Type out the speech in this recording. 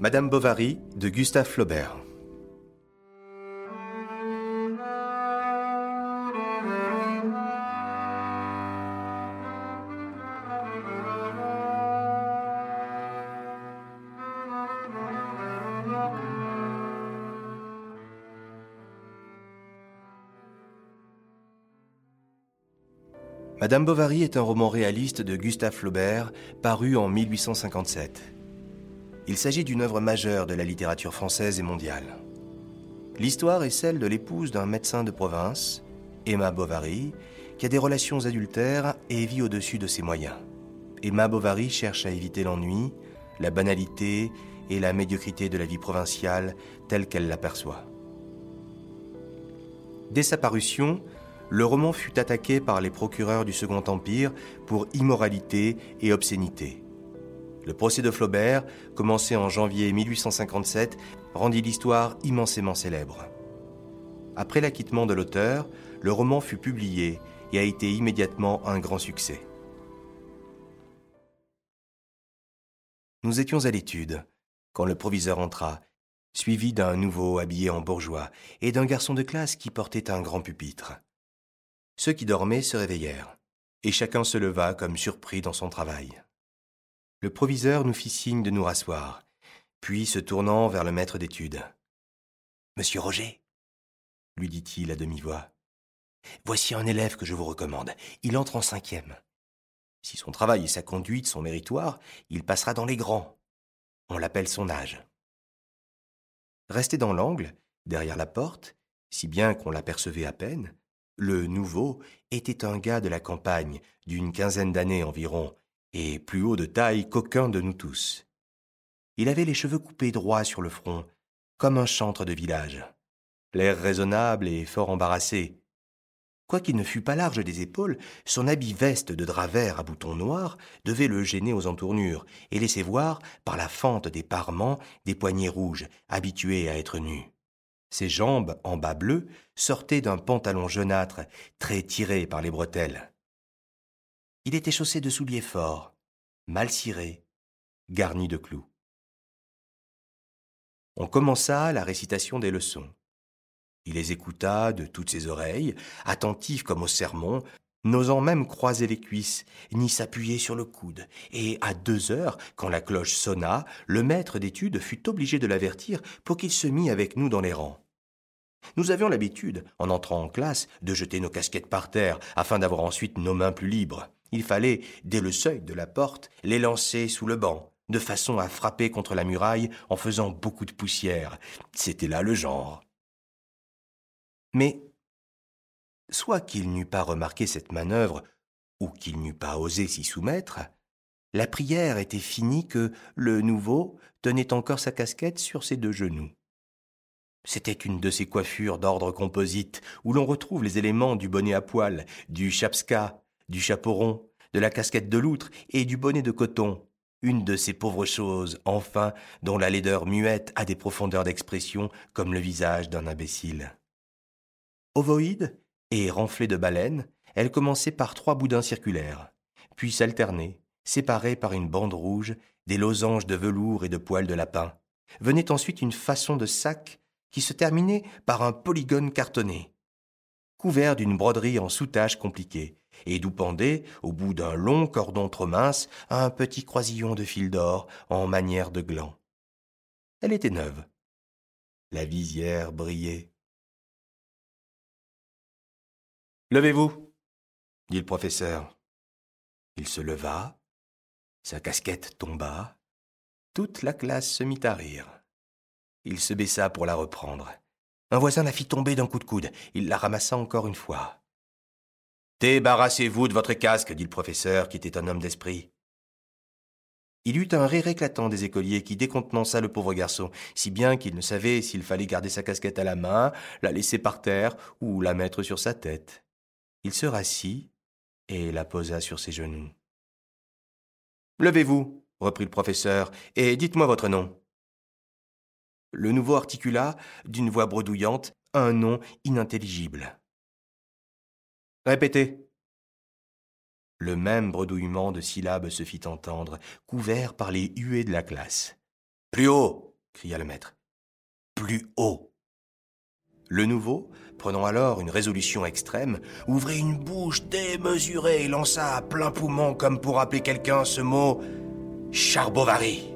Madame Bovary de Gustave Flaubert. Madame Bovary est un roman réaliste de Gustave Flaubert, paru en 1857. Il s'agit d'une œuvre majeure de la littérature française et mondiale. L'histoire est celle de l'épouse d'un médecin de province, Emma Bovary, qui a des relations adultères et vit au-dessus de ses moyens. Emma Bovary cherche à éviter l'ennui, la banalité et la médiocrité de la vie provinciale telle qu'elle l'aperçoit. Dès sa parution, le roman fut attaqué par les procureurs du Second Empire pour immoralité et obscénité. Le procès de Flaubert, commencé en janvier 1857, rendit l'histoire immensément célèbre. Après l'acquittement de l'auteur, le roman fut publié et a été immédiatement un grand succès. Nous étions à l'étude quand le proviseur entra, suivi d'un nouveau habillé en bourgeois et d'un garçon de classe qui portait un grand pupitre. Ceux qui dormaient se réveillèrent, et chacun se leva comme surpris dans son travail. Le proviseur nous fit signe de nous rasseoir, puis se tournant vers le maître d'études. Monsieur Roger, lui dit-il à demi-voix, voici un élève que je vous recommande. Il entre en cinquième. Si son travail et sa conduite sont méritoires, il passera dans les grands. On l'appelle son âge. Resté dans l'angle, derrière la porte, si bien qu'on l'apercevait à peine, le nouveau était un gars de la campagne, d'une quinzaine d'années environ, et plus haut de taille qu'aucun de nous tous. Il avait les cheveux coupés droits sur le front, comme un chantre de village, l'air raisonnable et fort embarrassé. Quoiqu'il ne fût pas large des épaules, son habit veste de drap vert à boutons noirs devait le gêner aux entournures et laisser voir, par la fente des parements, des poignets rouges, habitués à être nus. Ses jambes, en bas bleus, sortaient d'un pantalon jaunâtre, très tiré par les bretelles. Il était chaussé de souliers forts, mal cirés, garnis de clous. On commença la récitation des leçons. Il les écouta de toutes ses oreilles, attentif comme au sermon, n'osant même croiser les cuisses, ni s'appuyer sur le coude. Et à deux heures, quand la cloche sonna, le maître d'études fut obligé de l'avertir pour qu'il se mît avec nous dans les rangs. Nous avions l'habitude, en entrant en classe, de jeter nos casquettes par terre, afin d'avoir ensuite nos mains plus libres. Il fallait, dès le seuil de la porte, les lancer sous le banc, de façon à frapper contre la muraille en faisant beaucoup de poussière. C'était là le genre. Mais soit qu'il n'eût pas remarqué cette manœuvre, ou qu'il n'eût pas osé s'y soumettre, la prière était finie que le nouveau tenait encore sa casquette sur ses deux genoux. C'était une de ces coiffures d'ordre composite où l'on retrouve les éléments du bonnet à poil, du chapska, du chapeau rond, de la casquette de loutre et du bonnet de coton. Une de ces pauvres choses, enfin, dont la laideur muette a des profondeurs d'expression comme le visage d'un imbécile. Ovoïde, et renflée de baleines, elle commençait par trois boudins circulaires, puis s'alternaient, séparés par une bande rouge, des losanges de velours et de poils de lapin. Venait ensuite une façon de sac qui se terminait par un polygone cartonné, couvert d'une broderie en soutache compliquée, et d'où pendait, au bout d'un long cordon trop mince, un petit croisillon de fil d'or en manière de gland. Elle était neuve. La visière brillait. Levez-vous, dit le professeur. Il se leva, sa casquette tomba, toute la classe se mit à rire. Il se baissa pour la reprendre. Un voisin la fit tomber d'un coup de coude. Il la ramassa encore une fois. Débarrassez-vous de votre casque, dit le professeur, qui était un homme d'esprit. Il eut un rire éclatant des écoliers qui décontenança le pauvre garçon, si bien qu'il ne savait s'il fallait garder sa casquette à la main, la laisser par terre ou la mettre sur sa tête. Il se rassit et la posa sur ses genoux. Levez-vous, reprit le professeur, et dites-moi votre nom. Le nouveau articula, d'une voix bredouillante, un nom inintelligible. Répétez. Le même bredouillement de syllabes se fit entendre, couvert par les huées de la classe. Plus haut, cria le maître. Plus haut. Le nouveau, prenant alors une résolution extrême, ouvrit une bouche démesurée et lança à plein poumon, comme pour appeler quelqu'un, ce mot Charbovary.